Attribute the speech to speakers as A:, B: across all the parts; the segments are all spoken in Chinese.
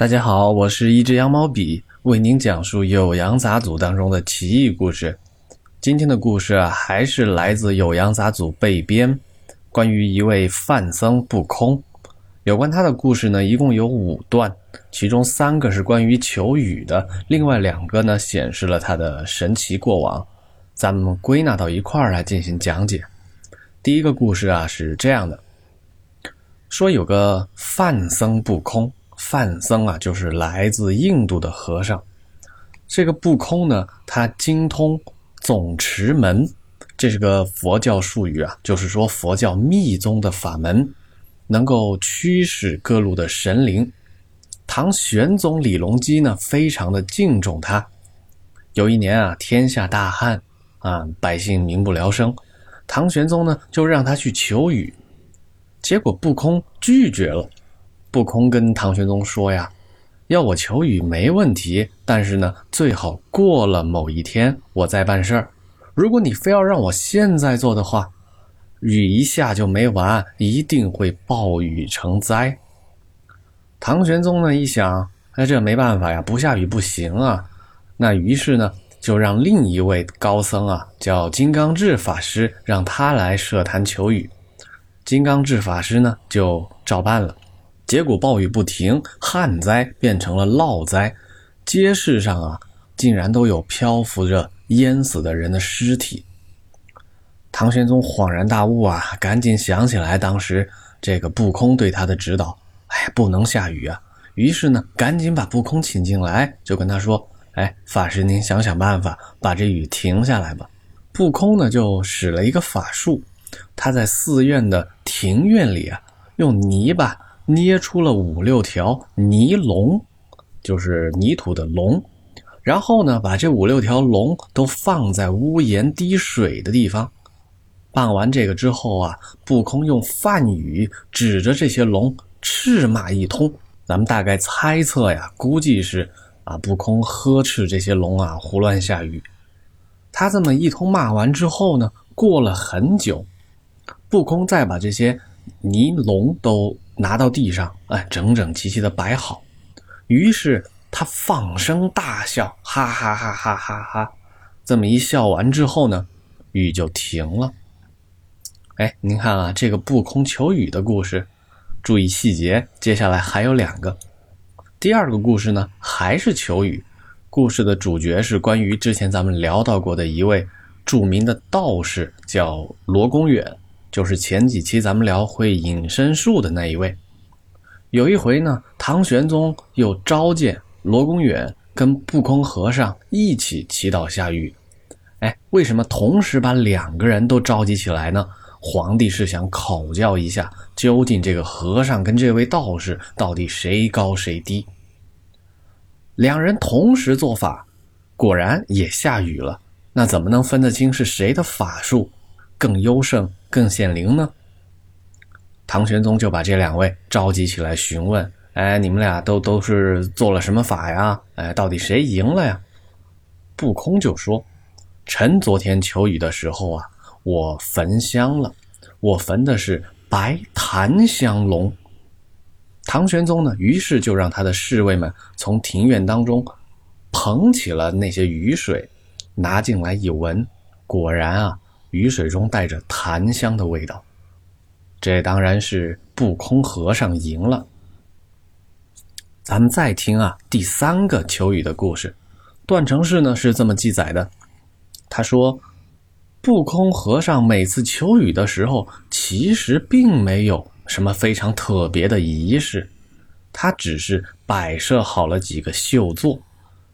A: 大家好，我是一只羊毛笔，为您讲述《酉阳杂俎》当中的奇异故事。今天的故事啊，还是来自《酉阳杂俎》备编，关于一位范僧不空。有关他的故事呢，一共有五段，其中三个是关于求雨的，另外两个呢，显示了他的神奇过往。咱们归纳到一块儿来进行讲解。第一个故事啊，是这样的：说有个范僧不空。范僧啊，就是来自印度的和尚。这个不空呢，他精通总持门，这是个佛教术语啊，就是说佛教密宗的法门，能够驱使各路的神灵。唐玄宗李隆基呢，非常的敬重他。有一年啊，天下大旱啊，百姓民不聊生，唐玄宗呢，就让他去求雨，结果不空拒绝了。不空跟唐玄宗说呀：“要我求雨没问题，但是呢，最好过了某一天我再办事儿。如果你非要让我现在做的话，雨一下就没完，一定会暴雨成灾。”唐玄宗呢一想，哎，这没办法呀，不下雨不行啊。那于是呢，就让另一位高僧啊，叫金刚智法师，让他来设坛求雨。金刚智法师呢，就照办了。结果暴雨不停，旱灾变成了涝灾，街市上啊，竟然都有漂浮着淹死的人的尸体。唐玄宗恍然大悟啊，赶紧想起来当时这个不空对他的指导，哎，不能下雨啊。于是呢，赶紧把不空请进来，就跟他说：“哎，法师您想想办法，把这雨停下来吧。”不空呢就使了一个法术，他在寺院的庭院里啊，用泥巴。捏出了五六条泥龙，就是泥土的龙，然后呢，把这五六条龙都放在屋檐滴水的地方。办完这个之后啊，不空用梵语指着这些龙斥骂一通。咱们大概猜测呀，估计是啊，不空呵斥这些龙啊胡乱下雨。他这么一通骂完之后呢，过了很久，不空再把这些泥龙都。拿到地上，哎，整整齐齐的摆好。于是他放声大笑，哈哈哈哈哈哈！这么一笑完之后呢，雨就停了。哎，您看啊，这个不空求雨的故事，注意细节。接下来还有两个。第二个故事呢，还是求雨。故事的主角是关于之前咱们聊到过的一位著名的道士，叫罗公远。就是前几期咱们聊会隐身术的那一位，有一回呢，唐玄宗又召见罗公远跟不空和尚一起祈祷下雨。哎，为什么同时把两个人都召集起来呢？皇帝是想考教一下，究竟这个和尚跟这位道士到底谁高谁低？两人同时做法，果然也下雨了。那怎么能分得清是谁的法术更优胜？更显灵呢？唐玄宗就把这两位召集起来询问：“哎，你们俩都都是做了什么法呀？哎，到底谁赢了呀？”不空就说：“臣昨天求雨的时候啊，我焚香了，我焚的是白檀香龙。”唐玄宗呢，于是就让他的侍卫们从庭院当中捧起了那些雨水，拿进来一闻，果然啊。雨水中带着檀香的味道，这当然是不空和尚赢了。咱们再听啊，第三个求雨的故事，段成式呢是这么记载的：他说，不空和尚每次求雨的时候，其实并没有什么非常特别的仪式，他只是摆设好了几个绣座。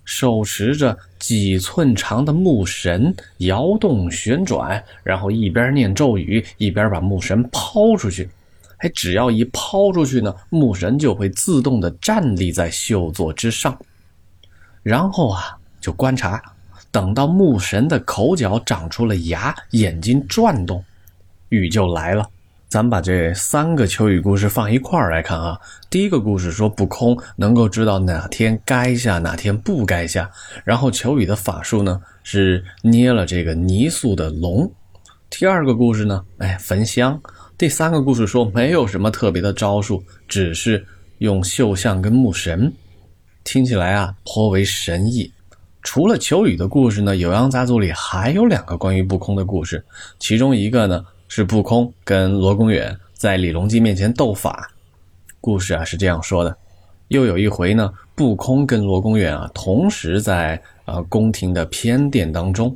A: 手持着几寸长的木绳，摇动旋转，然后一边念咒语，一边把木绳抛出去。哎，只要一抛出去呢，木绳就会自动的站立在绣座之上。然后啊，就观察，等到木神的口角长出了牙，眼睛转动，雨就来了。咱们把这三个求雨故事放一块儿来看啊。第一个故事说不空能够知道哪天该下，哪天不该下。然后求雨的法术呢是捏了这个泥塑的龙。第二个故事呢，哎，焚香。第三个故事说没有什么特别的招数，只是用绣像跟木神。听起来啊颇为神异。除了求雨的故事呢，《酉阳杂族里还有两个关于不空的故事，其中一个呢是不空跟罗公远在李隆基面前斗法。故事啊是这样说的：又有一回呢，不空跟罗公远啊同时在啊宫廷的偏殿当中，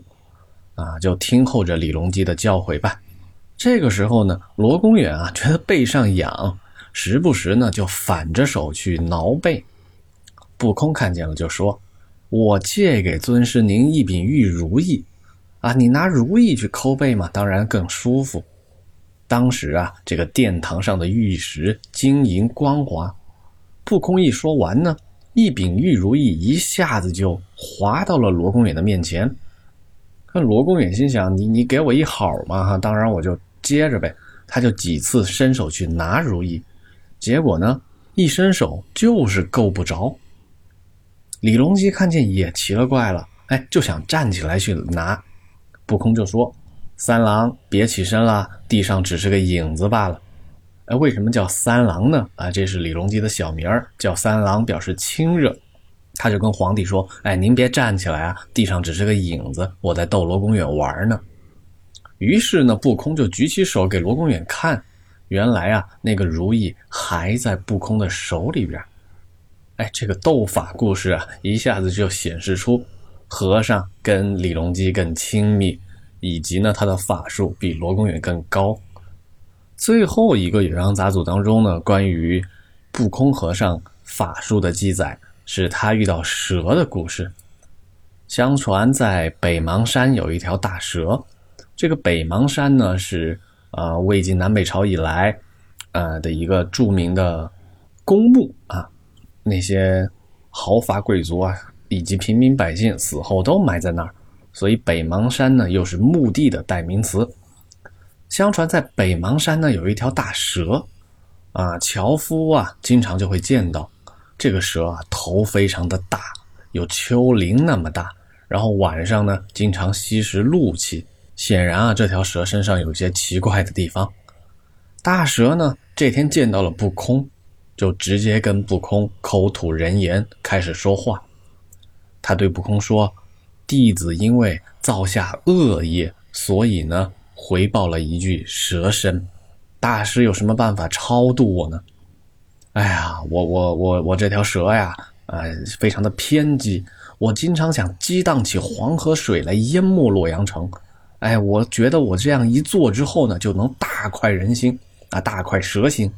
A: 啊就听候着李隆基的教诲吧。这个时候呢，罗公远啊觉得背上痒，时不时呢就反着手去挠背。不空看见了就说。我借给尊师您一柄玉如意，啊，你拿如意去抠背嘛，当然更舒服。当时啊，这个殿堂上的玉石晶莹光滑。不空一说完呢，一柄玉如意一下子就滑到了罗公远的面前。那罗公远心想：你你给我一好嘛哈，当然我就接着呗。他就几次伸手去拿如意，结果呢，一伸手就是够不着。李隆基看见也奇了怪了，哎，就想站起来去拿，不空就说：“三郎，别起身了，地上只是个影子罢了。”哎，为什么叫三郎呢？啊，这是李隆基的小名儿，叫三郎表示亲热。他就跟皇帝说：“哎，您别站起来啊，地上只是个影子，我在逗罗公远玩呢。”于是呢，不空就举起手给罗公远看，原来啊，那个如意还在不空的手里边。哎，这个斗法故事啊，一下子就显示出和尚跟李隆基更亲密，以及呢他的法术比罗公远更高。最后一个《酉阳杂俎》当中呢，关于不空和尚法术的记载，是他遇到蛇的故事。相传在北邙山有一条大蛇，这个北邙山呢是啊魏晋南北朝以来呃的一个著名的公墓啊。那些豪华贵族啊，以及平民百姓死后都埋在那儿，所以北邙山呢又是墓地的代名词。相传在北邙山呢有一条大蛇，啊，樵夫啊经常就会见到这个蛇啊，头非常的大，有丘陵那么大，然后晚上呢经常吸食露气，显然啊这条蛇身上有些奇怪的地方。大蛇呢这天见到了不空。就直接跟不空口吐人言，开始说话。他对不空说：“弟子因为造下恶业，所以呢回报了一具蛇身。大师有什么办法超度我呢？”哎呀，我我我我这条蛇呀，呃，非常的偏激，我经常想激荡起黄河水来淹没洛阳城。哎，我觉得我这样一做之后呢，就能大快人心啊，大快蛇心。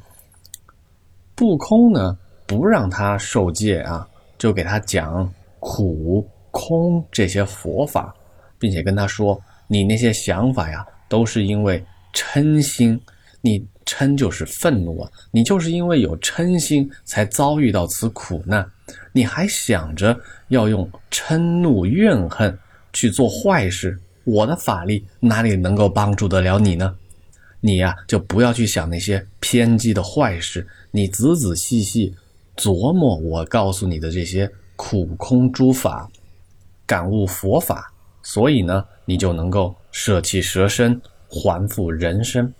A: 不空呢，不让他受戒啊，就给他讲苦空这些佛法，并且跟他说：“你那些想法呀，都是因为嗔心。你嗔就是愤怒啊，你就是因为有嗔心才遭遇到此苦难。你还想着要用嗔怒怨恨去做坏事，我的法力哪里能够帮助得了你呢？”你呀，就不要去想那些偏激的坏事，你仔仔细细琢磨我告诉你的这些苦空诸法，感悟佛法，所以呢，你就能够舍弃蛇身，还复人身。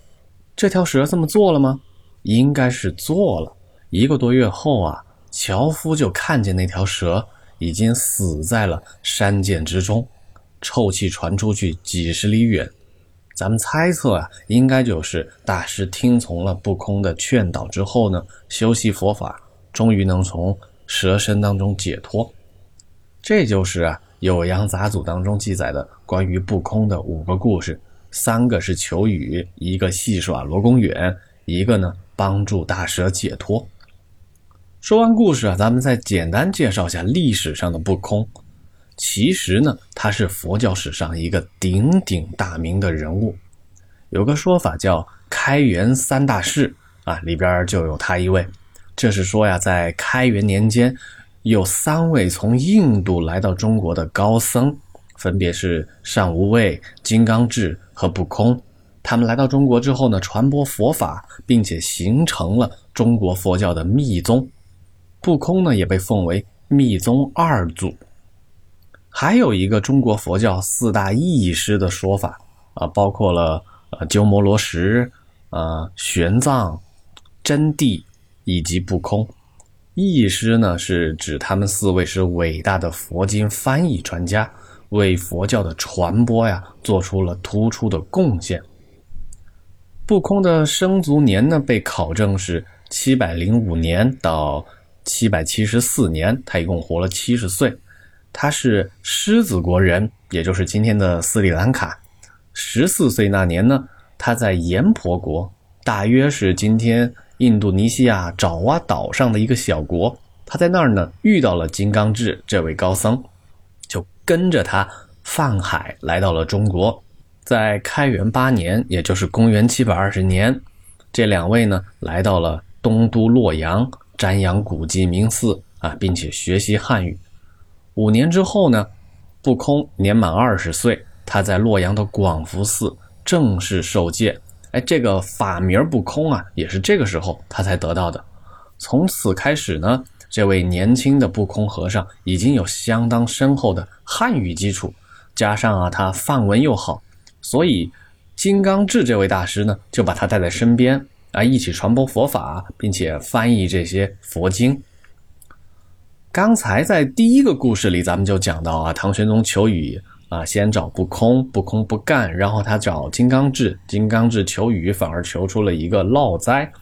A: 这条蛇这么做了吗？应该是做了。一个多月后啊，樵夫就看见那条蛇已经死在了山涧之中，臭气传出去几十里远。咱们猜测啊，应该就是大师听从了不空的劝导之后呢，修习佛法，终于能从蛇身当中解脱。这就是啊《酉阳杂俎》当中记载的关于不空的五个故事，三个是求雨，一个戏耍罗公远，一个呢帮助大蛇解脱。说完故事啊，咱们再简单介绍下历史上的不空。其实呢，他是佛教史上一个鼎鼎大名的人物。有个说法叫“开元三大士”，啊，里边就有他一位。这是说呀，在开元年间，有三位从印度来到中国的高僧，分别是善无畏、金刚智和不空。他们来到中国之后呢，传播佛法，并且形成了中国佛教的密宗。不空呢，也被奉为密宗二祖。还有一个中国佛教四大义师的说法啊，包括了呃鸠摩罗什、啊玄奘、真谛以及不空。译师呢是指他们四位是伟大的佛经翻译专家，为佛教的传播呀做出了突出的贡献。不空的生卒年呢被考证是七百零五年到七百七十四年，他一共活了七十岁。他是狮子国人，也就是今天的斯里兰卡。十四岁那年呢，他在阎婆国，大约是今天印度尼西亚爪哇岛上的一个小国。他在那儿呢遇到了金刚智这位高僧，就跟着他泛海来到了中国。在开元八年，也就是公元七百二十年，这两位呢来到了东都洛阳，瞻仰古迹名寺啊，并且学习汉语。五年之后呢，不空年满二十岁，他在洛阳的广福寺正式受戒。哎，这个法名不空啊，也是这个时候他才得到的。从此开始呢，这位年轻的不空和尚已经有相当深厚的汉语基础，加上啊他梵文又好，所以金刚智这位大师呢就把他带在身边啊，一起传播佛法，并且翻译这些佛经。刚才在第一个故事里，咱们就讲到啊，唐玄宗求雨啊，先找不空，不空不干，然后他找金刚智，金刚智求雨，反而求出了一个涝灾。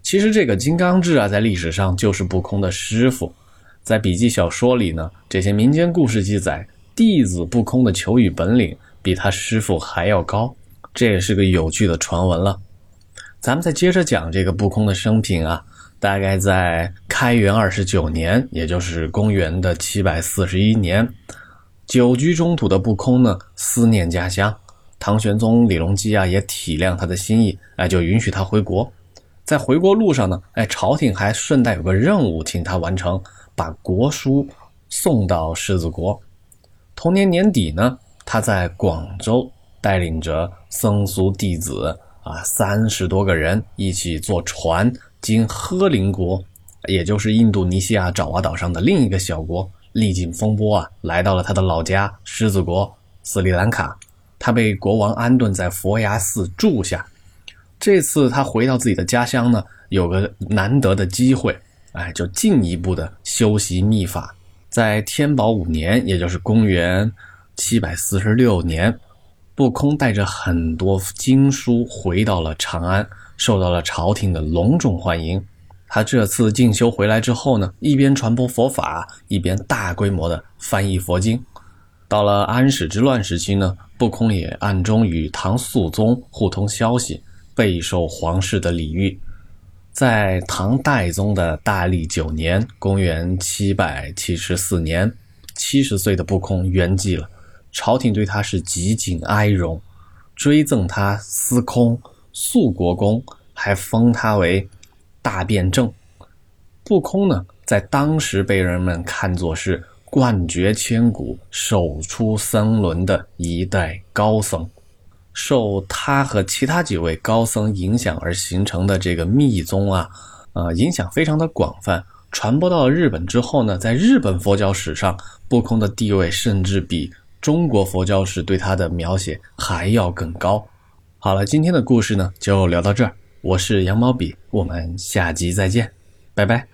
A: 其实这个金刚智啊，在历史上就是不空的师傅，在笔记小说里呢，这些民间故事记载，弟子不空的求雨本领比他师傅还要高，这也是个有趣的传闻了。咱们再接着讲这个不空的生平啊。大概在开元二十九年，也就是公元的七百四十一年，久居中土的不空呢，思念家乡。唐玄宗李隆基啊，也体谅他的心意，哎，就允许他回国。在回国路上呢，哎，朝廷还顺带有个任务，请他完成，把国书送到狮子国。同年年底呢，他在广州带领着僧俗弟子啊，三十多个人一起坐船。经呵林国，也就是印度尼西亚爪哇岛上的另一个小国，历尽风波啊，来到了他的老家狮子国斯里兰卡。他被国王安顿在佛牙寺住下。这次他回到自己的家乡呢，有个难得的机会，哎，就进一步的修习秘法。在天宝五年，也就是公元七百四十六年，不空带着很多经书回到了长安。受到了朝廷的隆重欢迎。他这次进修回来之后呢，一边传播佛法，一边大规模的翻译佛经。到了安史之乱时期呢，不空也暗中与唐肃宗互通消息，备受皇室的礼遇。在唐代宗的大历九年（公元774年），七十岁的不空圆寂了，朝廷对他是极尽哀荣，追赠他司空。肃国公还封他为大辩正，不空呢，在当时被人们看作是冠绝千古、首出僧伦的一代高僧。受他和其他几位高僧影响而形成的这个密宗啊，呃，影响非常的广泛，传播到了日本之后呢，在日本佛教史上，不空的地位甚至比中国佛教史对他的描写还要更高。好了，今天的故事呢就聊到这儿。我是羊毛笔，我们下集再见，拜拜。